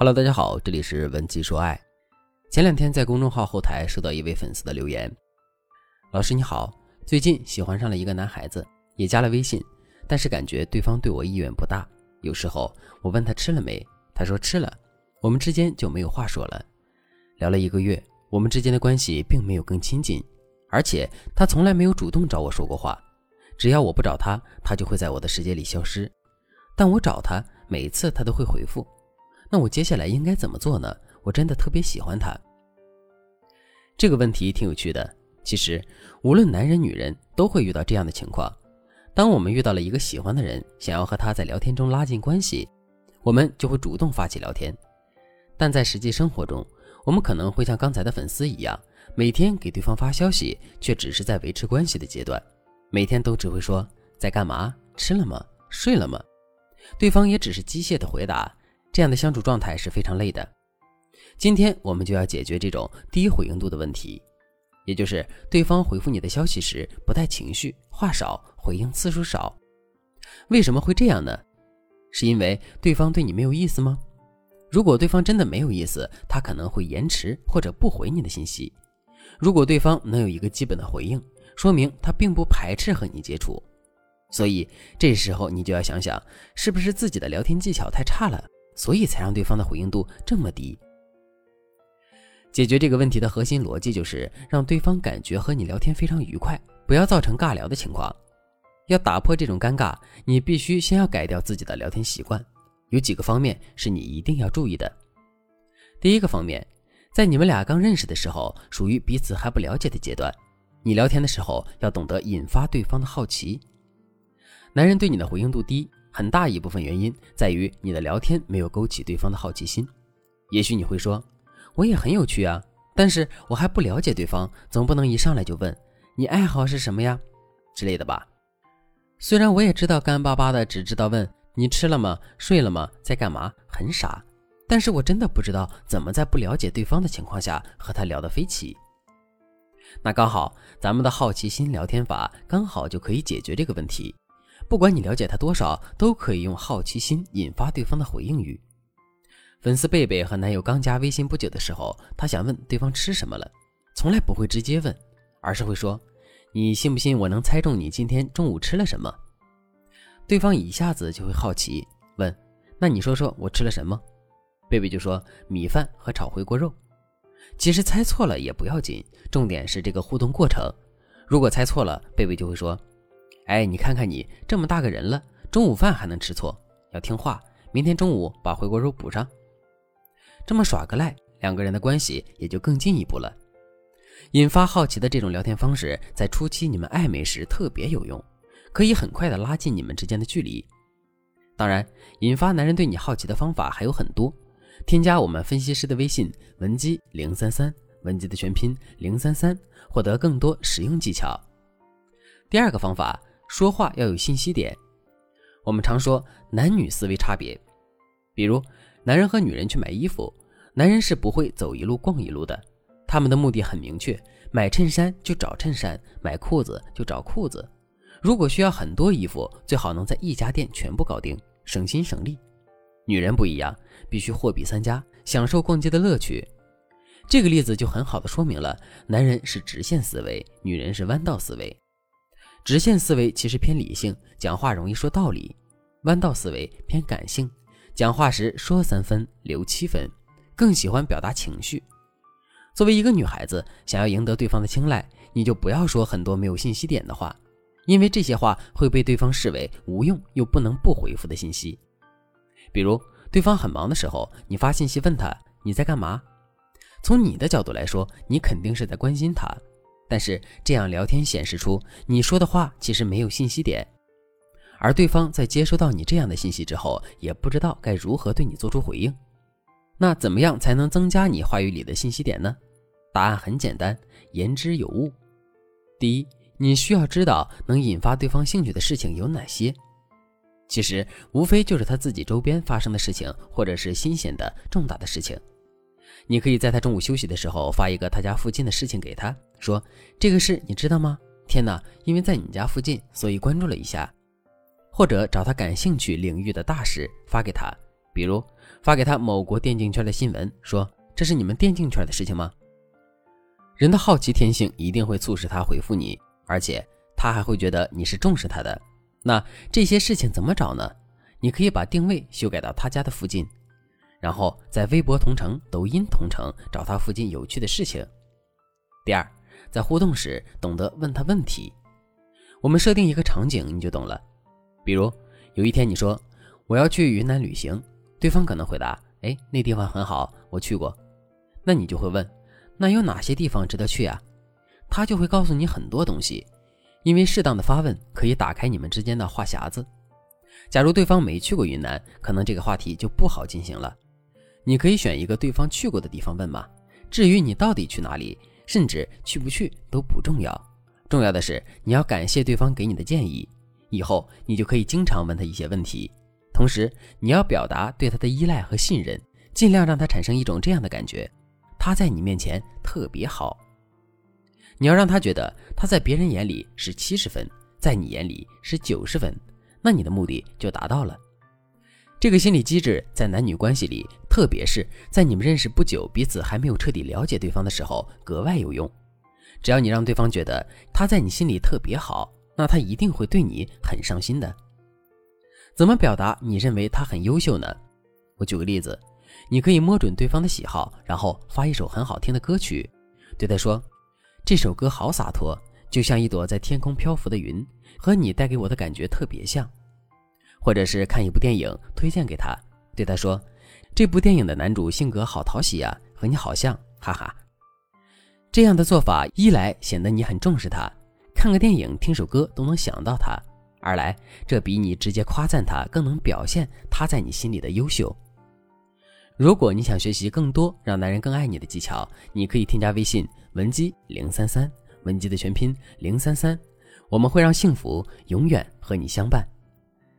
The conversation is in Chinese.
Hello，大家好，这里是文姬说爱。前两天在公众号后台收到一位粉丝的留言，老师你好，最近喜欢上了一个男孩子，也加了微信，但是感觉对方对我意愿不大。有时候我问他吃了没，他说吃了，我们之间就没有话说了。聊了一个月，我们之间的关系并没有更亲近，而且他从来没有主动找我说过话，只要我不找他，他就会在我的世界里消失。但我找他，每次他都会回复。那我接下来应该怎么做呢？我真的特别喜欢他。这个问题挺有趣的。其实，无论男人女人，都会遇到这样的情况。当我们遇到了一个喜欢的人，想要和他在聊天中拉近关系，我们就会主动发起聊天。但在实际生活中，我们可能会像刚才的粉丝一样，每天给对方发消息，却只是在维持关系的阶段，每天都只会说在干嘛、吃了吗、睡了吗？对方也只是机械的回答，这样的相处状态是非常累的。今天我们就要解决这种低回应度的问题，也就是对方回复你的消息时不带情绪，话少，回应次数少。为什么会这样呢？是因为对方对你没有意思吗？如果对方真的没有意思，他可能会延迟或者不回你的信息。如果对方能有一个基本的回应，说明他并不排斥和你接触。所以这时候你就要想想，是不是自己的聊天技巧太差了，所以才让对方的回应度这么低。解决这个问题的核心逻辑就是让对方感觉和你聊天非常愉快，不要造成尬聊的情况。要打破这种尴尬，你必须先要改掉自己的聊天习惯。有几个方面是你一定要注意的。第一个方面，在你们俩刚认识的时候，属于彼此还不了解的阶段，你聊天的时候要懂得引发对方的好奇。男人对你的回应度低，很大一部分原因在于你的聊天没有勾起对方的好奇心。也许你会说，我也很有趣啊，但是我还不了解对方，总不能一上来就问你爱好是什么呀之类的吧？虽然我也知道干巴巴的只知道问你吃了吗、睡了吗、在干嘛，很傻，但是我真的不知道怎么在不了解对方的情况下和他聊得飞起。那刚好，咱们的好奇心聊天法刚好就可以解决这个问题。不管你了解他多少，都可以用好奇心引发对方的回应语。粉丝贝贝和男友刚加微信不久的时候，她想问对方吃什么了，从来不会直接问，而是会说：“你信不信我能猜中你今天中午吃了什么？”对方一下子就会好奇，问：“那你说说我吃了什么？”贝贝就说：“米饭和炒回锅肉。”其实猜错了也不要紧，重点是这个互动过程。如果猜错了，贝贝就会说。哎，你看看你这么大个人了，中午饭还能吃错？要听话，明天中午把回锅肉补上。这么耍个赖，两个人的关系也就更进一步了。引发好奇的这种聊天方式，在初期你们暧昧时特别有用，可以很快的拉近你们之间的距离。当然，引发男人对你好奇的方法还有很多。添加我们分析师的微信文姬零三三，文姬的全拼零三三，获得更多实用技巧。第二个方法。说话要有信息点。我们常说男女思维差别，比如男人和女人去买衣服，男人是不会走一路逛一路的，他们的目的很明确：买衬衫就找衬衫，买裤子就找裤子。如果需要很多衣服，最好能在一家店全部搞定，省心省力。女人不一样，必须货比三家，享受逛街的乐趣。这个例子就很好的说明了，男人是直线思维，女人是弯道思维。直线思维其实偏理性，讲话容易说道理；弯道思维偏感性，讲话时说三分留七分，更喜欢表达情绪。作为一个女孩子，想要赢得对方的青睐，你就不要说很多没有信息点的话，因为这些话会被对方视为无用又不能不回复的信息。比如，对方很忙的时候，你发信息问他你在干嘛，从你的角度来说，你肯定是在关心他。但是这样聊天显示出你说的话其实没有信息点，而对方在接收到你这样的信息之后，也不知道该如何对你做出回应。那怎么样才能增加你话语里的信息点呢？答案很简单，言之有物。第一，你需要知道能引发对方兴趣的事情有哪些。其实无非就是他自己周边发生的事情，或者是新鲜的重大的事情。你可以在他中午休息的时候发一个他家附近的事情给他，说这个事你知道吗？天哪，因为在你家附近，所以关注了一下。或者找他感兴趣领域的大事发给他，比如发给他某国电竞圈的新闻，说这是你们电竞圈的事情吗？人的好奇天性一定会促使他回复你，而且他还会觉得你是重视他的。那这些事情怎么找呢？你可以把定位修改到他家的附近，然后在微博同城、抖音同城找他附近有趣的事情。第二，在互动时懂得问他问题。我们设定一个场景，你就懂了。比如有一天你说我要去云南旅行，对方可能回答：“哎，那地方很好，我去过。”那你就会问。那有哪些地方值得去啊？他就会告诉你很多东西，因为适当的发问可以打开你们之间的话匣子。假如对方没去过云南，可能这个话题就不好进行了。你可以选一个对方去过的地方问嘛。至于你到底去哪里，甚至去不去都不重要，重要的是你要感谢对方给你的建议。以后你就可以经常问他一些问题，同时你要表达对他的依赖和信任，尽量让他产生一种这样的感觉。他在你面前特别好，你要让他觉得他在别人眼里是七十分，在你眼里是九十分，那你的目的就达到了。这个心理机制在男女关系里，特别是在你们认识不久、彼此还没有彻底了解对方的时候格外有用。只要你让对方觉得他在你心里特别好，那他一定会对你很上心的。怎么表达你认为他很优秀呢？我举个例子。你可以摸准对方的喜好，然后发一首很好听的歌曲，对他说：“这首歌好洒脱，就像一朵在天空漂浮的云，和你带给我的感觉特别像。”或者是看一部电影推荐给他，对他说：“这部电影的男主性格好讨喜呀，和你好像，哈哈。”这样的做法一来显得你很重视他，看个电影、听首歌都能想到他；二来这比你直接夸赞他更能表现他在你心里的优秀。如果你想学习更多让男人更爱你的技巧，你可以添加微信文姬零三三，文姬的全拼零三三，我们会让幸福永远和你相伴。